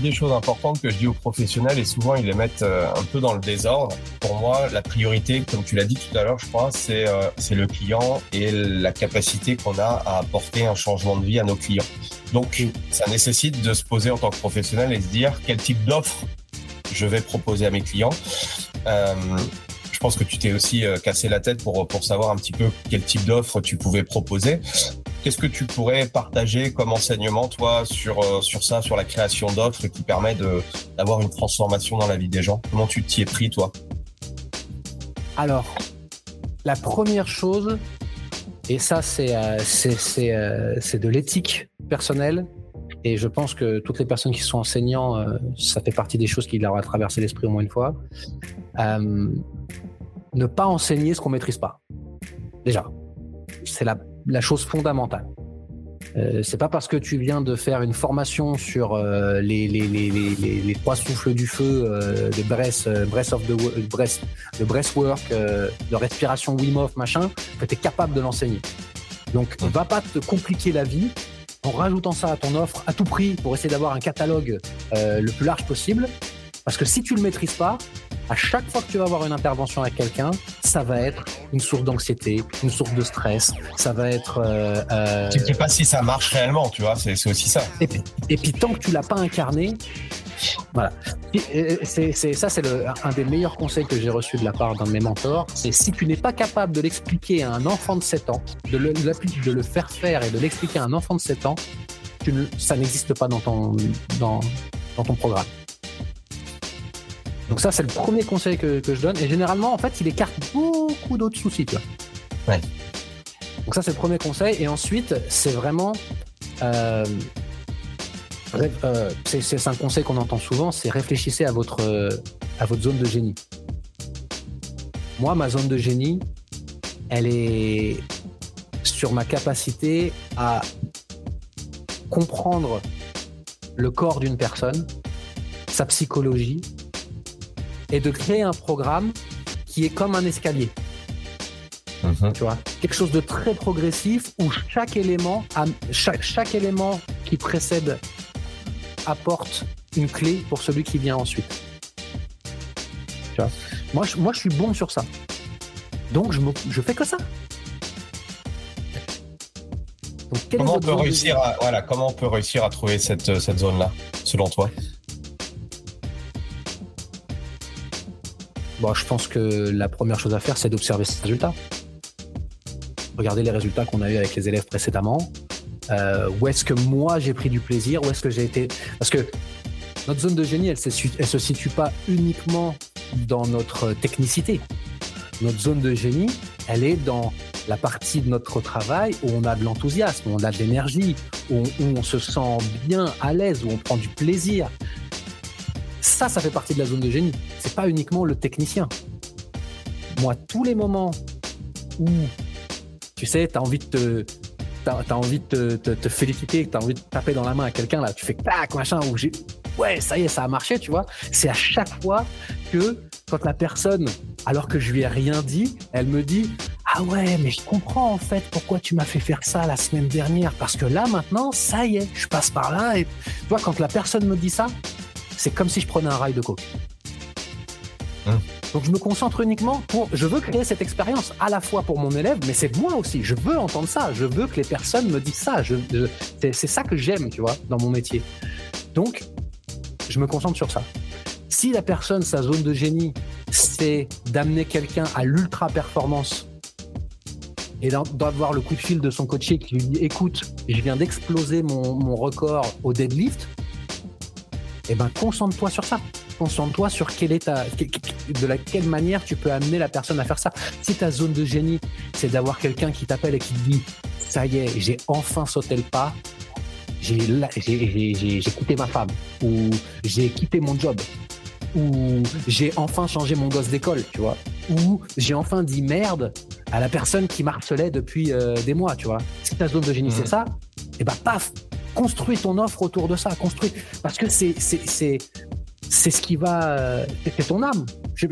des choses importantes que je dis aux professionnels et souvent ils les mettent euh, un peu dans le désordre. Pour moi, la priorité, comme tu l'as dit tout à l'heure, je crois, c'est euh, c'est le client et la capacité qu'on a à apporter un changement de vie à nos clients. Donc, ça nécessite de se poser en tant que professionnel et se dire quel type d'offre je vais proposer à mes clients. Euh, je pense que tu t'es aussi cassé la tête pour, pour savoir un petit peu quel type d'offre tu pouvais proposer. Qu'est-ce que tu pourrais partager comme enseignement, toi, sur, euh, sur ça, sur la création d'offres qui permet d'avoir une transformation dans la vie des gens? Comment tu t'y es pris, toi? Alors, la première chose, et ça, c'est euh, euh, de l'éthique personnelle. Et je pense que toutes les personnes qui sont enseignants, ça fait partie des choses qui leur a traversé l'esprit au moins une fois. ne pas enseigner ce qu'on maîtrise pas. Déjà, c'est la la chose fondamentale. Euh, c'est pas parce que tu viens de faire une formation sur euh, les, trois souffles du feu euh, breath, euh, breath of the breath, de breathwork, de respiration Wim Hof, machin, que tu es capable de l'enseigner. Donc, on va pas te compliquer la vie en rajoutant ça à ton offre à tout prix pour essayer d'avoir un catalogue le plus large possible. Parce que si tu le maîtrises pas, à chaque fois que tu vas avoir une intervention avec quelqu'un, ça va être une source d'anxiété, une source de stress, ça va être... Euh, euh... Tu ne sais pas si ça marche réellement, tu vois, c'est aussi ça. Et puis, et puis tant que tu l'as pas incarné, voilà. C'est, ça, c'est un des meilleurs conseils que j'ai reçu de la part d'un de mes mentors. C'est si tu n'es pas capable de l'expliquer à un enfant de 7 ans, de le, de le faire faire et de l'expliquer à un enfant de 7 ans, tu ne, ça n'existe pas dans ton, dans, dans ton programme. Donc ça, c'est le premier conseil que, je donne. Et généralement, en fait, il écarte beaucoup d'autres soucis. Ouais. Donc ça, c'est le premier conseil. Et ensuite, c'est vraiment... Euh, euh, c'est un conseil qu'on entend souvent, c'est réfléchissez à votre, à votre zone de génie. Moi, ma zone de génie, elle est sur ma capacité à comprendre le corps d'une personne, sa psychologie, et de créer un programme qui est comme un escalier. Mhm. Tu vois, quelque chose de très progressif où chaque élément, chaque, chaque élément qui précède apporte une clé pour celui qui vient ensuite. Tu vois moi, je, moi, je suis bon sur ça. Donc, je, je fais que ça. comment, on peut réussir à, voilà, comment on peut réussir à trouver cette, cette zone-là, selon toi? Bon, je pense que la première chose à faire, c'est d'observer ces résultats. Regardez les résultats qu'on a eu avec les élèves précédemment. Euh, où est-ce que moi j'ai pris du plaisir? Où est-ce que j'ai été? Parce que notre zone de génie, elle ne se situe pas uniquement dans notre technicité. Notre zone de génie, elle est dans la partie de notre travail où on a de l'enthousiasme, où on a de l'énergie, où, on se sent bien à l'aise, où on prend du plaisir, ça, ça fait partie de la zone de génie. C'est pas uniquement le technicien. Moi, tous les moments où, tu sais, tu as envie de te, as, envie de te, féliciter, tu as envie de taper dans la main à quelqu'un, là, tu fais clac, machin, ou j'ai, ouais, ça y est, ça a marché, tu vois. C'est à chaque fois que, quand la personne, alors que je lui ai rien dit, elle me dit, ah ouais, mais je comprends en fait pourquoi tu m'as fait faire ça la semaine dernière, parce que là, maintenant, ça y est, je passe par là, et tu vois, quand la personne me dit ça, c'est comme si je prenais un rail de coke. Hein. Donc je me concentre uniquement pour, je veux créer cette expérience à la fois pour mon élève, mais c'est moi aussi. Je veux entendre ça. Je veux que les personnes me disent ça. c'est ça que j'aime, tu vois, dans mon métier. Donc, je me concentre sur ça. Si la personne, sa zone de génie, c'est d'amener quelqu'un à l'ultra performance et d'avoir le coup de fil de son coaché qui lui dit écoute, je viens d'exploser mon record au deadlift, eh ben concentre-toi sur ça. concentre-toi sur quel est de la quelle manière tu peux amener la personne à faire ça. Si ta zone de génie, c'est d'avoir quelqu'un qui t'appelle et qui te dit, ça y est, j'ai enfin sauté le pas, j'ai quitté ma femme, ou j'ai quitté mon job, ou j'ai enfin changé mon gosse d'école, tu vois, ou j'ai enfin dit merde à la personne qui marcelait depuis euh, des mois, tu vois. Si ta zone de génie, c'est mhm. ça, et eh bah ben, paf, construis ton offre autour de ça, construis. Parce que c'est c'est ce qui va. Euh, c'est ton âme. Je,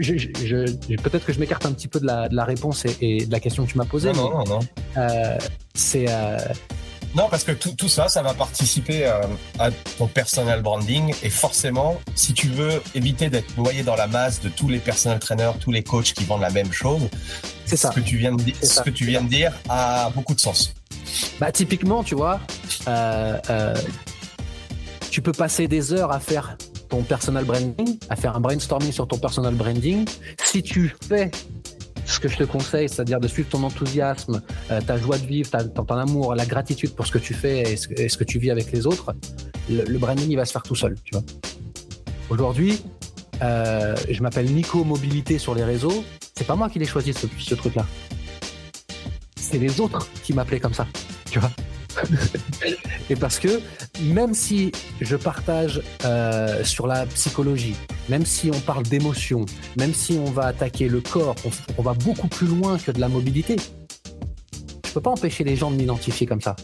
Peut-être que je m'écarte un petit peu de la, de la réponse et, de la question que tu m'as posée. Non, non, non. Euh, c'est. Non, parce que tout, tout, ça, ça va participer à ton personal branding. Et forcément, si tu veux éviter d'être noyé dans la masse de tous les personal trainers, tous les coachs qui vendent la même chose, c'est ça. Ce que tu viens de, ce que tu viens de dire a beaucoup de sens. Bah, typiquement, tu vois, euh, euh, tu peux passer des heures à faire ton personal branding, à faire un brainstorming sur ton personal branding. Si tu fais ce que je te conseille, c'est-à-dire de suivre ton enthousiasme, euh, ta joie de vivre, ton, amour, la gratitude pour ce que tu fais et ce, que tu vis avec les autres, le, branding il va se faire tout seul. Tu vois. Aujourd'hui, je m'appelle Nico Mobilité sur les réseaux. C'est pas moi qui l'ai choisi ce truc-là c'est les autres qui m'appelaient comme ça, tu vois. et parce que même si je partage euh, sur la psychologie, même si on parle d'émotion, même si on va attaquer le corps, on, va beaucoup plus loin que de la mobilité. Je peux pas empêcher les gens de m'identifier comme ça.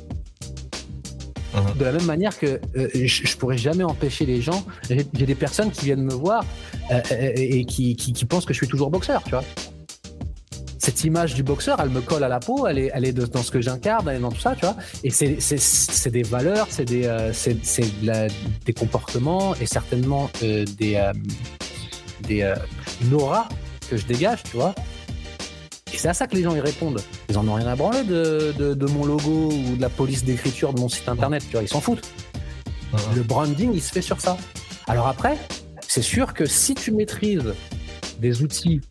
Uh-huh. De la même manière que euh, je, pourrais jamais empêcher les gens. J'ai des personnes qui viennent me voir euh, et qui, qui pensent que je suis toujours boxeur, tu vois cette image du boxeur, elle me colle à la peau, elle est, elle est dans ce que j'incarne, elle est dans tout ça, tu vois. Et c'est des valeurs, c'est des, euh, des comportements et certainement euh, des, euh, des une aura que je dégage, tu vois. Et c'est à ça que les gens y répondent. Ils en ont rien à branler de, de, mon logo ou de la police d'écriture de mon site internet, tu vois. Ils s'en foutent. Le branding, il se fait sur ça. Alors après, c'est sûr que si tu maîtrises des outils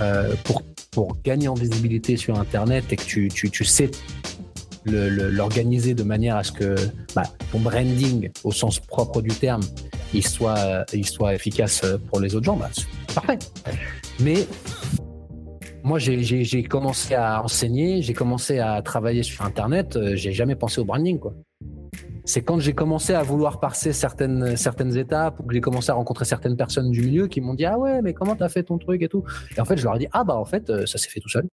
euh, pour, pour gagner en visibilité sur Internet et que tu, tu, tu sais l'organiser de manière à ce que bah, ton branding, au sens propre du terme, il soit, il soit efficace pour les autres gens, bah, c'est parfait. Mais moi, j'ai commencé à enseigner, j'ai commencé à travailler sur Internet, euh, j'ai jamais pensé au branding, quoi c'est quand j'ai commencé à vouloir passer certaines certaines étapes ou que j'ai commencé à rencontrer certaines personnes du milieu qui m'ont dit ah ouais mais comment t'as fait ton truc et tout? Et en fait je leur ai dit ah bah en fait euh, ça s'est fait tout seul